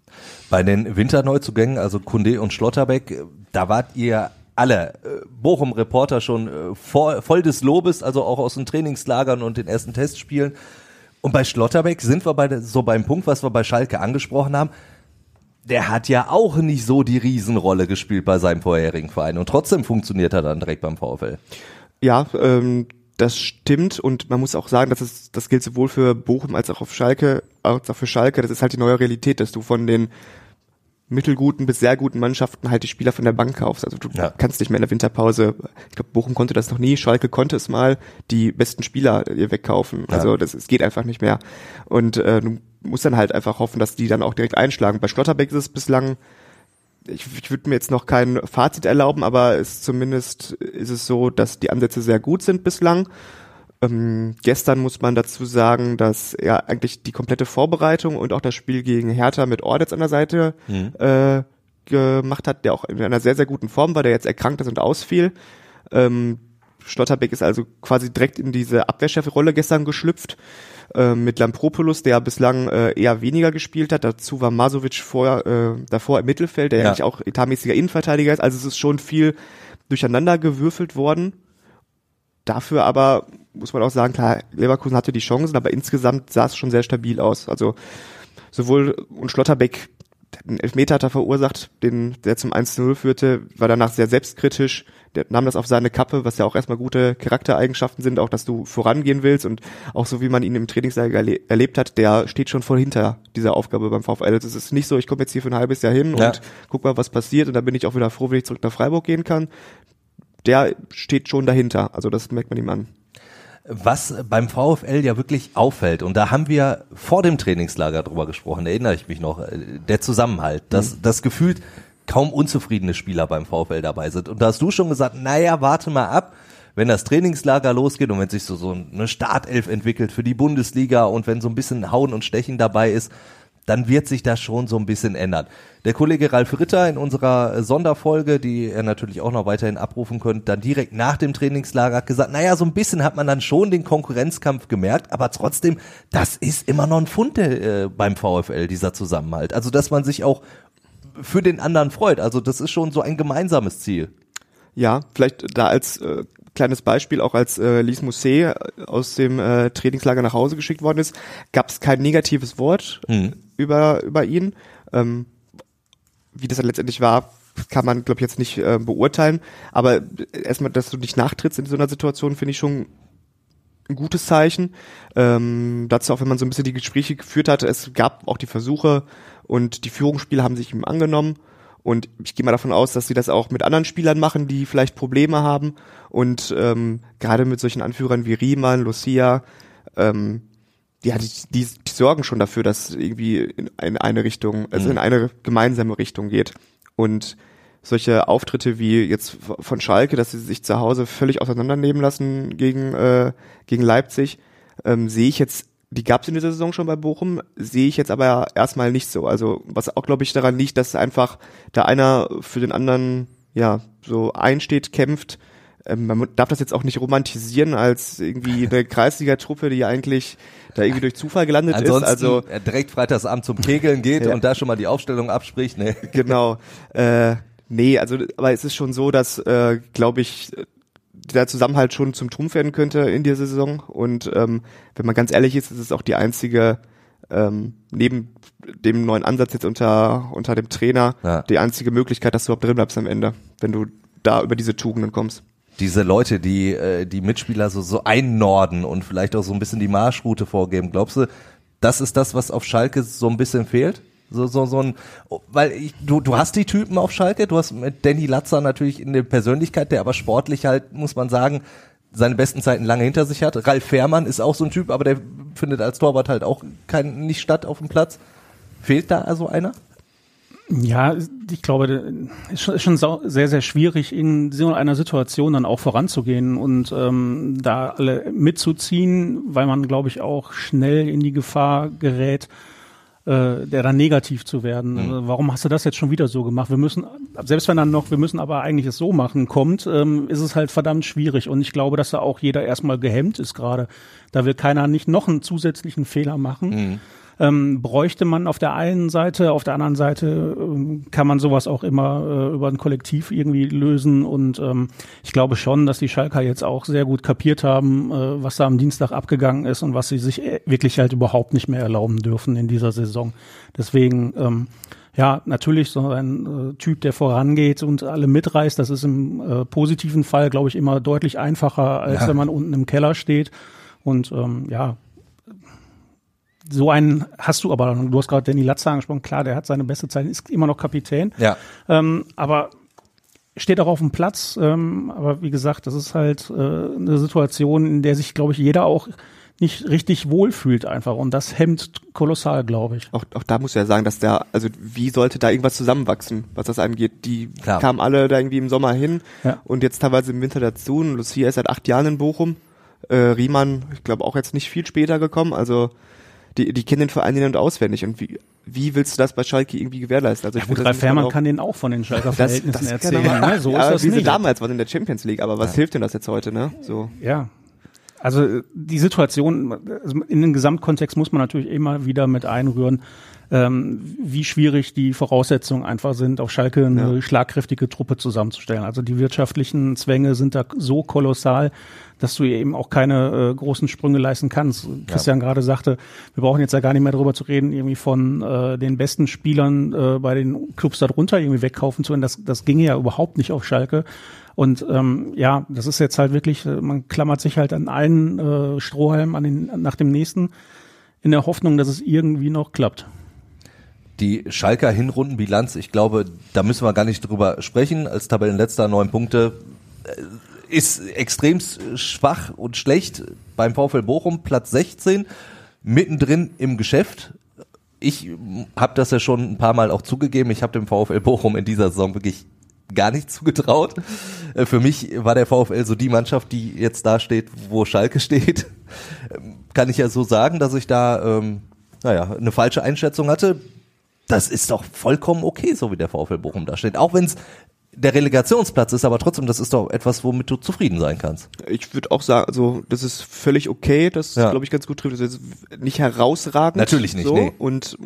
Bei den Winterneuzugängen, also Kunde und Schlotterbeck, da wart ihr alle äh, Bochum-Reporter schon äh, voll, des Lobes, also auch aus den Trainingslagern und den ersten Testspielen. Und bei Schlotterbeck sind wir bei so beim Punkt, was wir bei Schalke angesprochen haben. Der hat ja auch nicht so die Riesenrolle gespielt bei seinem vorherigen Verein und trotzdem funktioniert er dann direkt beim VfL. Ja, ähm, das stimmt und man muss auch sagen, dass es, das gilt sowohl für Bochum als auch auf Schalke, als auch für Schalke. Das ist halt die neue Realität, dass du von den mittelguten bis sehr guten Mannschaften halt die Spieler von der Bank kaufst. Also du Ja. kannst nicht mehr in der Winterpause, ich glaube Bochum konnte das noch nie, Schalke konnte es mal, die besten Spieler ihr wegkaufen. Ja. Also das es geht einfach nicht mehr. Und äh, du musst dann halt einfach hoffen, dass die dann auch direkt einschlagen. Bei Schlotterbeck ist es bislang ich, ich würde mir jetzt noch kein Fazit erlauben, aber es zumindest ist es so, dass die Ansätze sehr gut sind bislang. Ähm, gestern muss man dazu sagen, dass er eigentlich die komplette Vorbereitung und auch das Spiel gegen Hertha mit Ordetz an der Seite äh, gemacht hat, der auch in einer sehr, sehr guten Form war, der jetzt erkrankt ist und ausfiel. Ähm, Schlotterbeck ist also quasi direkt in diese Abwehrchefrolle gestern geschlüpft äh, mit Lampropoulos, der bislang äh, eher weniger gespielt hat. Dazu war Masovic vor, äh, davor im Mittelfeld, der Ja. ja eigentlich auch etatmäßiger Innenverteidiger ist. Also es ist schon viel durcheinander gewürfelt worden. Dafür aber muss man auch sagen, klar, Leverkusen hatte die Chancen, aber insgesamt sah es schon sehr stabil aus. Also sowohl und Schlotterbeck einen Elfmeter hat er verursacht, den, der zum 1-0 führte, war danach sehr selbstkritisch, der nahm das auf seine Kappe, was ja auch erstmal gute Charaktereigenschaften sind, auch dass du vorangehen willst und auch so wie man ihn im Trainingslager erle erlebt hat, der steht schon voll hinter dieser Aufgabe beim VfL. Also Es ist nicht so, ich komme jetzt hier für ein halbes Jahr hin Ja. und guck mal, was passiert und dann bin ich auch wieder froh, wenn ich zurück nach Freiburg gehen kann. Der steht schon dahinter, also das merkt man ihm an. Was beim VfL ja wirklich auffällt, und da haben wir vor dem Trainingslager drüber gesprochen, erinnere ich mich noch, äh, der Zusammenhalt, dass das gefühlt kaum unzufriedene Spieler beim VfL dabei sind. Und da hast du schon gesagt, naja, warte mal ab, wenn das Trainingslager losgeht und wenn sich so, so eine Startelf entwickelt für die Bundesliga und wenn so ein bisschen Hauen und Stechen dabei ist, dann wird sich das schon so ein bisschen ändern. Der Kollege Ralf Ritter in unserer Sonderfolge, die ihr natürlich auch noch weiterhin abrufen könnt, dann direkt nach dem Trainingslager hat gesagt, naja, so ein bisschen hat man dann schon den Konkurrenzkampf gemerkt, aber trotzdem, das ist immer noch ein Fund äh, beim VfL, dieser Zusammenhalt. Also, dass man sich auch für den anderen freut. Also, das ist schon so ein gemeinsames Ziel. Ja, vielleicht da als äh, kleines Beispiel, auch als äh, Lise Mousset aus dem äh, Trainingslager nach Hause geschickt worden ist, gab es kein negatives Wort Mhm. über, über ihn. Ähm, wie das dann letztendlich war, kann man, glaube ich, jetzt nicht äh, beurteilen. Aber erstmal, dass du nicht nachtrittst in so einer Situation, finde ich schon ein gutes Zeichen. Ähm, dazu auch, wenn man so ein bisschen die Gespräche geführt hat, es gab auch die Versuche und die Führungsspieler haben sich ihm angenommen. Und ich gehe mal davon aus, dass sie das auch mit anderen Spielern machen, die vielleicht Probleme haben. Und ähm, gerade mit solchen Anführern wie Riemann, Lucia, ähm, ja, die, die, die sorgen schon dafür, dass irgendwie in eine, eine Richtung, also in eine gemeinsame Richtung geht. Und solche Auftritte wie jetzt von Schalke, dass sie sich zu Hause völlig auseinandernehmen lassen gegen, äh, gegen Leipzig, ähm, sehe ich jetzt, die gab es in dieser Saison schon bei Bochum, sehe ich jetzt aber erstmal nicht so. Also was auch, glaube ich, daran liegt, dass einfach da einer für den anderen ja so einsteht, kämpft. Ähm, man darf das jetzt auch nicht romantisieren als irgendwie eine (laughs) Kreisliga-Truppe, die eigentlich da irgendwie durch Zufall gelandet Ansonsten ist. Also direkt freitagsabend zum Kegeln geht Ja. und da schon mal die Aufstellung abspricht. Nee. genau. Äh, nee, also aber es ist schon so, dass, äh, glaube ich, der Zusammenhalt schon zum Trumpf werden könnte in der Saison. Und ähm, wenn man ganz ehrlich ist, ist es auch die einzige, ähm, neben dem neuen Ansatz jetzt unter, unter dem Trainer, Ja. die einzige Möglichkeit, dass du überhaupt drin bleibst am Ende, wenn du da über diese Tugenden kommst. diese Leute, die äh, die Mitspieler so so einnorden und vielleicht auch so ein bisschen die Marschroute vorgeben, glaubst du, das ist das, was auf Schalke so ein bisschen fehlt? So, so, so ein, weil ich, du, du hast die Typen auf Schalke, du hast mit Danny Latzer natürlich in der Persönlichkeit, der aber sportlich halt, muss man sagen, seine besten Zeiten lange hinter sich hat. Ralf Fährmann ist auch so ein Typ, aber der findet als Torwart halt auch kein, nicht statt auf dem Platz. Fehlt da also einer? Ja, ich glaube, es ist schon sehr, sehr schwierig, in so einer Situation dann auch voranzugehen und ähm, da alle mitzuziehen, weil man, glaube ich, auch schnell in die Gefahr gerät, äh, der dann negativ zu werden. Mhm. Also, warum hast du das jetzt schon wieder so gemacht? Wir müssen, selbst wenn dann noch, wir müssen aber eigentlich es so machen, kommt, ähm, ist es halt verdammt schwierig. Und ich glaube, dass da auch jeder erstmal gehemmt ist gerade. Da will keiner nicht noch einen zusätzlichen Fehler machen. Mhm ähm, bräuchte man auf der einen Seite, auf der anderen Seite ähm, kann man sowas auch immer äh, über ein Kollektiv irgendwie lösen und ähm, ich glaube schon, dass die Schalker jetzt auch sehr gut kapiert haben, äh, was da am Dienstag abgegangen ist und was sie sich äh, wirklich halt überhaupt nicht mehr erlauben dürfen in dieser Saison. Deswegen ähm, ja, natürlich so ein äh, Typ, der vorangeht und alle mitreißt, das ist im äh, positiven Fall, glaube ich, immer deutlich einfacher, als ja. wenn man unten im Keller steht. Und ähm, ja, so einen hast du aber, du hast gerade Danny Latzer angesprochen, klar, der hat seine beste Zeit, ist immer noch Kapitän. Ja. Ähm, aber steht auch auf dem Platz. Ähm, aber wie gesagt, das ist halt äh, eine Situation, in der sich, glaube ich, jeder auch nicht richtig wohlfühlt einfach. Und das hemmt kolossal, glaube ich. Auch, auch da muss ja sagen, dass der, also wie sollte da irgendwas zusammenwachsen, was das angeht? Die Klar. kamen alle da irgendwie im Sommer hin ja. und jetzt teilweise im Winter dazu. Und Lucia ist seit acht Jahren in Bochum. Äh, Riemann, ich glaube, auch jetzt nicht viel später gekommen. Also die, die kennen den Verein in- und auswendig. Und wie, wie willst du das bei Schalke irgendwie gewährleisten? Also ich ja, gut, Ralf Fährmann kann den auch von den Schalker Verhältnissen erzählen. Ne? So ja, ist das wie nicht. damals war in der Champions League, aber was ja. hilft denn das jetzt heute? Ne? So. Ja, also die Situation, also in den Gesamtkontext muss man natürlich immer wieder mit einrühren, ähm, wie schwierig die Voraussetzungen einfach sind, auf Schalke eine ja. schlagkräftige Truppe zusammenzustellen. Also die wirtschaftlichen Zwänge sind da so kolossal, dass du eben auch keine äh, großen Sprünge leisten kannst. Christian ja. gerade sagte, wir brauchen jetzt ja gar nicht mehr darüber zu reden, irgendwie von äh, den besten Spielern äh, bei den Clubs darunter irgendwie wegkaufen zu können. Das, das ginge ja überhaupt nicht auf Schalke. Und ähm, ja, das ist jetzt halt wirklich, äh, man klammert sich halt an einen äh, Strohhalm an den, nach dem nächsten in der Hoffnung, dass es irgendwie noch klappt. Die Schalker Hinrundenbilanz, ich glaube, da müssen wir gar nicht drüber sprechen. Als Tabellenletzter neun Punkte äh, ist extrem schwach und schlecht beim VfL Bochum, Platz 16, mittendrin im Geschäft. Ich habe das ja schon ein paar Mal auch zugegeben. Ich habe dem VfL Bochum in dieser Saison wirklich gar nicht zugetraut. Äh, für mich war der VfL so die Mannschaft, die jetzt da steht, wo Schalke (laughs) steht. Ähm, kann ich ja so sagen, dass ich da ähm, naja, eine falsche Einschätzung hatte das ist doch vollkommen okay, so wie der VfL Bochum da steht. Auch wenn es der Relegationsplatz ist, aber trotzdem, das ist doch etwas, womit du zufrieden sein kannst. Ich würde auch sagen, also das ist völlig okay, das ja. glaube ich ganz gut trifft. Das ist nicht herausragend. Natürlich nicht. So. Nee. Und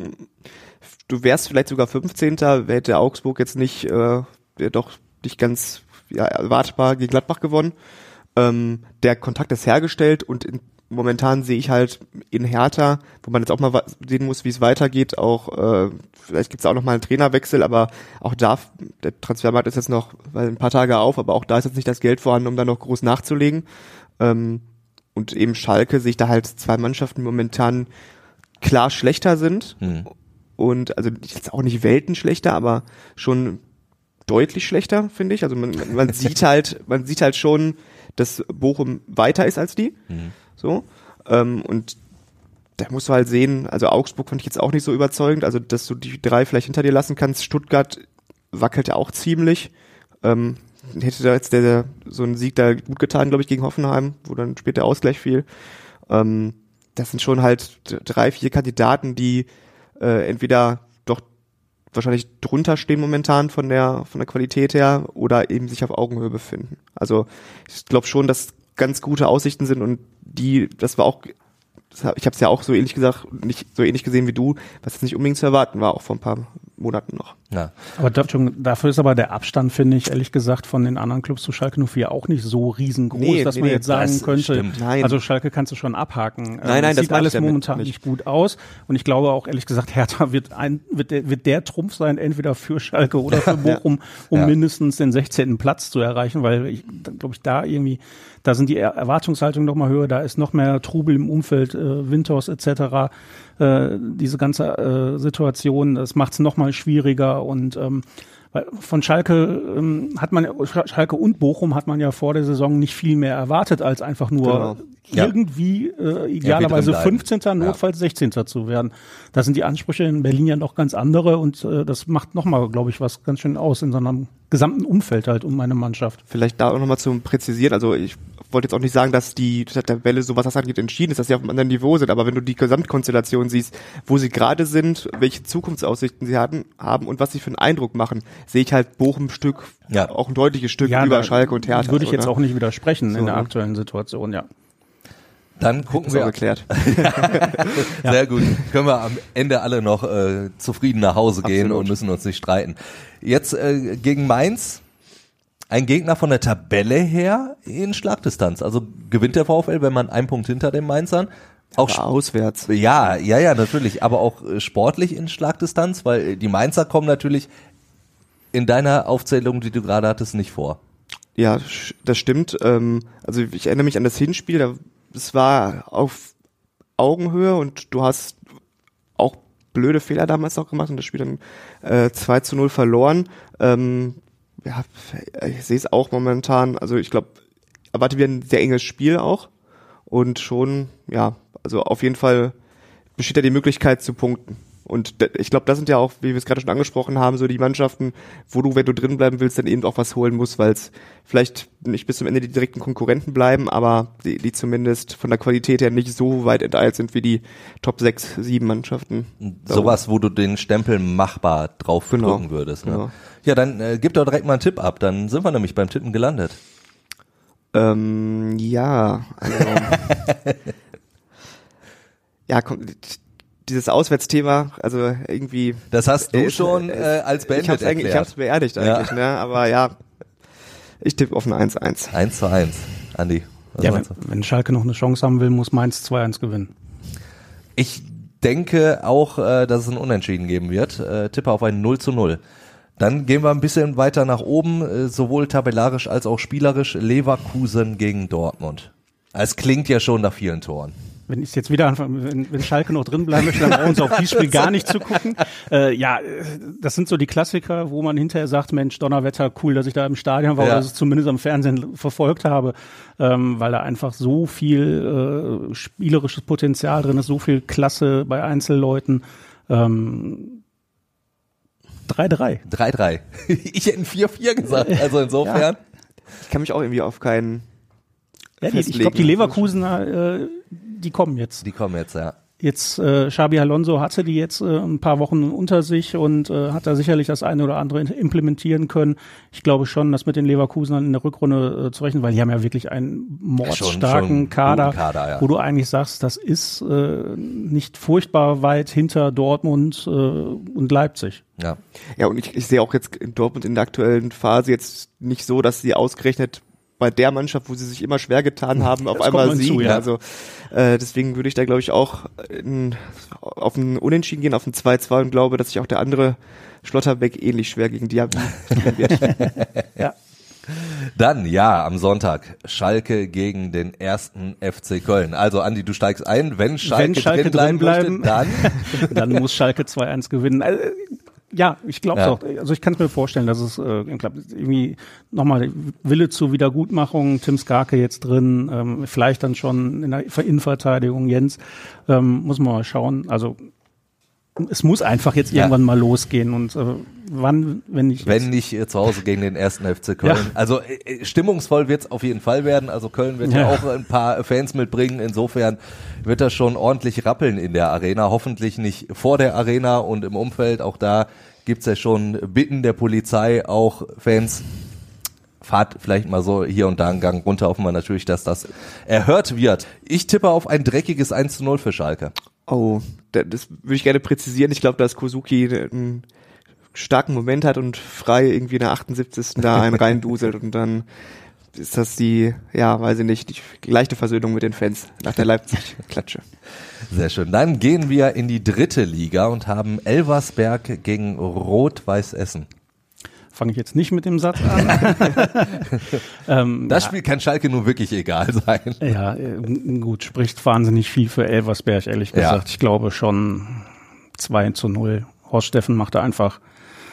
du wärst vielleicht sogar 15. hätte Augsburg jetzt nicht äh, doch nicht ganz ja, erwartbar gegen Gladbach gewonnen. Ähm, der Kontakt ist hergestellt und in momentan sehe ich halt in Hertha, wo man jetzt auch mal sehen muss, wie es weitergeht, auch äh, vielleicht gibt es auch noch mal einen Trainerwechsel, aber auch da, der Transfermarkt ist jetzt noch weil ein paar Tage auf, aber auch da ist jetzt nicht das Geld vorhanden, um da noch groß nachzulegen. Ähm, und eben Schalke sehe ich da halt zwei Mannschaften momentan klar schlechter sind. Hm. Und also jetzt auch nicht Welten schlechter, aber schon deutlich schlechter, finde ich. Also man, man (laughs) sieht halt, man sieht halt schon, dass Bochum weiter ist als die. Mhm. So. Ähm, und da musst du halt sehen, also Augsburg fand ich jetzt auch nicht so überzeugend, also dass du die drei vielleicht hinter dir lassen kannst. Stuttgart wackelt auch ziemlich. Ähm, hätte da jetzt der, der, so ein Sieg da gut getan, glaube ich, gegen Hoffenheim, wo dann später Ausgleich fiel. Ähm, das sind schon halt drei, vier Kandidaten, die äh, entweder doch wahrscheinlich drunter stehen momentan von der von der Qualität her oder eben sich auf Augenhöhe befinden. Also ich glaube schon, dass ganz gute Aussichten sind und die, das war auch, das ich habe es ja auch so ähnlich gesagt, nicht so ähnlich gesehen wie du, was jetzt nicht unbedingt zu erwarten war, auch vor ein paar Monaten noch. Ja. Aber dafür ist aber der Abstand, finde ich, ehrlich gesagt, von den anderen Clubs zu Schalke 04 auch nicht so riesengroß, nee, dass nee, man jetzt sagen könnte, nein. also Schalke kannst du schon abhaken. Nein, nein, das sieht alles momentan nicht. nicht gut aus. Und ich glaube auch, ehrlich gesagt, (laughs) Hertha wird ein, wird der, wird der Trumpf sein, entweder für Schalke oder für (laughs) Bochum, ja. um ja. mindestens den 16. Platz zu erreichen, weil ich glaube ich da irgendwie da sind die Erwartungshaltungen noch mal höher, da ist noch mehr Trubel im Umfeld, äh, Winters etc. Äh, diese ganze äh, Situation, das macht es noch mal schwieriger und ähm, von Schalke ähm, hat man Schalke und Bochum hat man ja vor der Saison nicht viel mehr erwartet, als einfach nur genau. irgendwie äh, idealerweise ja, 15. notfalls ja. 16. zu werden. Da sind die Ansprüche in Berlin ja noch ganz andere und äh, das macht nochmal, glaube ich, was ganz schön aus in so einem gesamten Umfeld halt um meine Mannschaft. Vielleicht da auch nochmal zum Präzisieren, also ich wollte jetzt auch nicht sagen, dass die Tabelle, so was das angeht, entschieden ist, dass sie auf einem anderen Niveau sind, aber wenn du die Gesamtkonstellation siehst, wo sie gerade sind, welche Zukunftsaussichten sie hatten, haben und was sie für einen Eindruck machen, sehe ich halt Bochum ein Stück, ja. auch ein deutliches Stück ja, über Schalke und Hertha. Würde ich jetzt ne? auch nicht widersprechen so, in der ne? aktuellen Situation, ja. Dann gucken wir. Geklärt. (laughs) Sehr gut. Können wir am Ende alle noch äh, zufrieden nach Hause gehen Absolut. und müssen uns nicht streiten. Jetzt äh, gegen Mainz ein Gegner von der Tabelle her in Schlagdistanz. Also gewinnt der VfL, wenn man einen Punkt hinter den Mainzern. Auch aber auswärts. Ja, ja, ja, natürlich. Aber auch äh, sportlich in Schlagdistanz, weil die Mainzer kommen natürlich in deiner Aufzählung, die du gerade hattest, nicht vor. Ja, das stimmt. Ähm, also ich erinnere mich an das Hinspiel, es war auf Augenhöhe und du hast auch blöde Fehler damals auch gemacht und das Spiel dann äh, 2 zu 0 verloren. Ähm, ja, ich sehe es auch momentan. Also ich glaube, erwarte wir ein sehr enges Spiel auch. Und schon, ja, also auf jeden Fall besteht da die Möglichkeit zu punkten. Und ich glaube, das sind ja auch, wie wir es gerade schon angesprochen haben, so die Mannschaften, wo du, wenn du drin bleiben willst, dann eben auch was holen musst, weil es vielleicht nicht bis zum Ende die direkten Konkurrenten bleiben, aber die, die zumindest von der Qualität her nicht so weit enteilt sind wie die Top 6, 7 Mannschaften. Sowas, wo du den Stempel machbar drauf genau, drücken würdest. Ne? Genau. Ja, dann äh, gib doch direkt mal einen Tipp ab, dann sind wir nämlich beim Tippen gelandet. Ähm, ja, also, (laughs) ja, komm, dieses Auswärtsthema, also irgendwie. Das hast du äh, schon äh, als beendet ich hab's erklärt. Ich hab's beerdigt eigentlich, ja. ne? Aber ja, ich tippe auf ein 1-1. 1 zu 1. Andi. Ja, wenn, wenn, Schalke noch eine Chance haben will, muss Mainz 2-1 gewinnen. Ich denke auch, äh, dass es ein Unentschieden geben wird. Äh, tippe auf ein 0 zu 0. Dann gehen wir ein bisschen weiter nach oben, äh, sowohl tabellarisch als auch spielerisch. Leverkusen gegen Dortmund. Es klingt ja schon nach vielen Toren wenn ich jetzt wieder anfange, wenn, wenn Schalke noch drin bleiben möchte, dann brauchen sie auf dieses Spiel gar nicht zu gucken. (laughs) Äh, ja, das sind so die Klassiker, wo man hinterher sagt, Mensch, Donnerwetter, cool, dass ich da im Stadion war ja. oder es zumindest am Fernsehen verfolgt habe, ähm, weil da einfach so viel äh, spielerisches Potenzial drin ist, so viel Klasse bei Einzelleuten. Ähm, 3-3. 3-3. (laughs) Ich hätte ein 4-4 gesagt, (laughs) also insofern. Ja. Ich kann mich auch irgendwie auf keinen ja, die, ich glaube, die Leverkusener, äh, die kommen jetzt. Die kommen jetzt, ja. Jetzt äh, Xabi Alonso hatte die jetzt äh, ein paar Wochen unter sich und äh, hat da sicherlich das eine oder andere implementieren können. Ich glaube schon, dass mit den Leverkusenern in der Rückrunde äh, zu rechnen, weil die haben ja wirklich einen mordstarken schon, schon Kader, Kader ja. wo du eigentlich sagst, das ist äh, nicht furchtbar weit hinter Dortmund äh, und Leipzig. Ja, ja und ich, ich sehe auch jetzt in Dortmund in der aktuellen Phase jetzt nicht so, dass sie ausgerechnet bei der Mannschaft, wo sie sich immer schwer getan haben, auf das einmal siegen. Ja. Also äh, deswegen würde ich da, glaube ich, auch in, auf ein Unentschieden gehen, auf ein 2-2 und glaube, dass sich auch der andere Schlotterbeck ähnlich schwer gegen Diaby wird. (laughs) ja. Dann, ja, am Sonntag, Schalke gegen den ersten FC Köln. Also, Andi, du steigst ein. Wenn Schalke, Wenn Schalke drin bleiben, bleiben möchte, dann? (laughs) dann muss Schalke 2-1 gewinnen. Also, ja, ich glaube ja. auch. Also ich kann es mir vorstellen, dass es äh, irgendwie nochmal Wille zur Wiedergutmachung, Tim Skarke jetzt drin, ähm, vielleicht dann schon in der Innenverteidigung Jens, ähm, muss man mal schauen. Also es muss einfach jetzt ja. irgendwann mal losgehen und äh, wann, wenn nicht. Wenn nicht äh, zu Hause gegen den ersten FC Köln. Ja. Also äh, äh stimmungsvoll wird es auf jeden Fall werden. Also Köln wird ja. ja. auch ein paar Fans mitbringen. Insofern wird das schon ordentlich rappeln in der Arena. Hoffentlich nicht vor der Arena und im Umfeld. Auch da gibt's ja schon Bitten der Polizei, auch Fans fahrt vielleicht mal so hier und da einen Gang runter, hoffen wir natürlich, dass das erhört wird. Ich tippe auf ein dreckiges 1 zu 0 für Schalke. Oh, das würde ich gerne präzisieren. Ich glaube, da ist Kozuki ein starken Moment hat und frei irgendwie in der 78. da einen reinduselt und dann ist das die, ja, weiß ich nicht, die leichte Versöhnung mit den Fans nach der Leipzig-Klatsche. Sehr schön. Dann gehen wir in die dritte Liga und haben Elversberg gegen Rot-Weiß Essen. Fange ich jetzt nicht mit dem Satz an. (laughs) ähm, das ja. Spiel kann Schalke nun wirklich egal sein. Ja, äh, gut, spricht wahnsinnig viel für Elversberg, ehrlich gesagt. Ja. Ich glaube schon 2 zu 0. Horst Steffen macht da einfach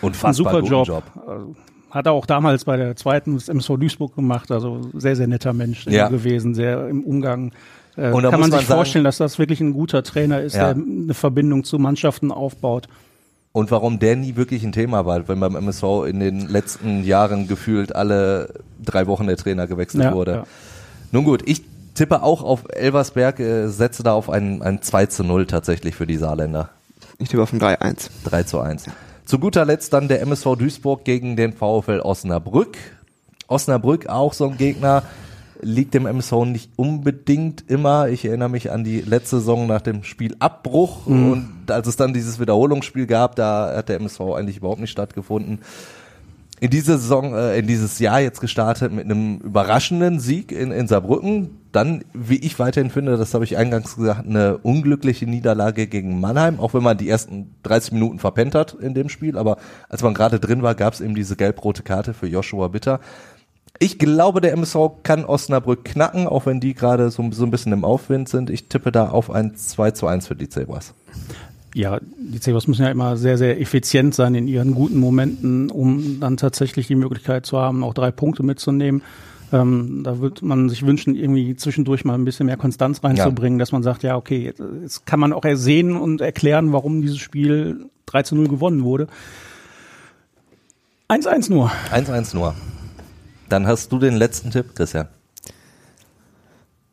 Unfassbar einen super Job. Job. Also, hat er auch damals bei der zweiten MSV Duisburg gemacht, also sehr, sehr netter Mensch ja. gewesen, sehr im Umgang. Äh, kann man sich man vorstellen, dass das wirklich ein guter Trainer ist, der eine Verbindung zu Mannschaften aufbaut. Und warum der nie wirklich ein Thema war, wenn beim MSV in den letzten Jahren gefühlt alle drei Wochen der Trainer gewechselt ja, wurde. Nun gut, ich tippe auch auf Elversberg, äh, setze da auf ein, ein 2 zu 0 tatsächlich für die Saarländer. Ich tippe auf ein 3-1. 3 zu 1. Zu guter Letzt dann der MSV Duisburg gegen den VfL Osnabrück. Osnabrück auch so ein Gegner, liegt dem MSV nicht unbedingt immer. Ich erinnere mich an die letzte Saison nach dem Spielabbruch mhm. und als es dann dieses Wiederholungsspiel gab, da hat der MSV eigentlich überhaupt nicht stattgefunden in diese Saison, äh, in dieses Jahr jetzt gestartet mit einem überraschenden Sieg in, in Saarbrücken. Dann, wie ich weiterhin finde, das habe ich eingangs gesagt, eine unglückliche Niederlage gegen Mannheim, auch wenn man die ersten 30 Minuten verpennt hat in dem Spiel. Aber als man gerade drin war, gab es eben diese gelb-rote Karte für Joshua Bitter. Ich glaube, der MSV kann Osnabrück knacken, auch wenn die gerade so, so ein bisschen im Aufwind sind. Ich tippe da auf ein 2 zu 1 für die Zebras. Ja, die Zebras müssen ja immer sehr, sehr effizient sein in ihren guten Momenten, um dann tatsächlich die Möglichkeit zu haben, auch drei Punkte mitzunehmen. Ähm, da wird man sich wünschen, irgendwie zwischendurch mal ein bisschen mehr Konstanz reinzubringen, ja. dass man sagt, ja, okay, jetzt, jetzt kann man auch ersehen und erklären, warum dieses Spiel 3 zu 0 gewonnen wurde. 1-1 nur. 1-1 nur. Dann hast du den letzten Tipp, Christian.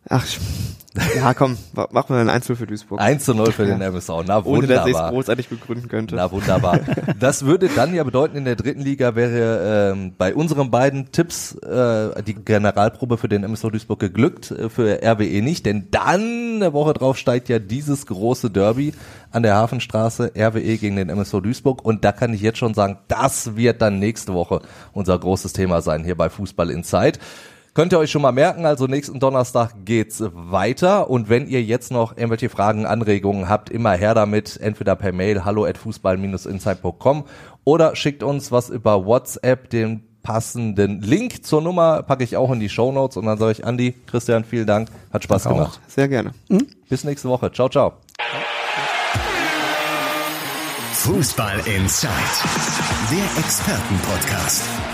Ach, (laughs) ja, komm, machen wir ein 1 für Duisburg. 1 zu 0 für den MSV. Na wunderbar. Ohne, dass ich es großartig begründen könnte. Na wunderbar. (laughs) Das würde dann ja bedeuten, in der dritten Liga wäre ähm, bei unseren beiden Tipps äh, die Generalprobe für den MSV Duisburg geglückt, äh, für RWE nicht, denn dann eine Woche drauf steigt ja dieses große Derby an der Hafenstraße, RWE gegen den MSV Duisburg und da kann ich jetzt schon sagen, das wird dann nächste Woche unser großes Thema sein hier bei Fußball Inside. Könnt ihr euch schon mal merken, also nächsten Donnerstag geht's weiter und wenn ihr jetzt noch irgendwelche Fragen, Anregungen habt, immer her damit, entweder per Mail hallo at fußball-insight.com oder schickt uns was über WhatsApp, den passenden Link zur Nummer packe ich auch in die Show Notes und dann sage ich Andi, Christian, vielen Dank, hat Spaß Danke gemacht. Auch. Sehr gerne. Mhm. Bis nächste Woche. Ciao, ciao. Fußball Inside, der Expertenpodcast.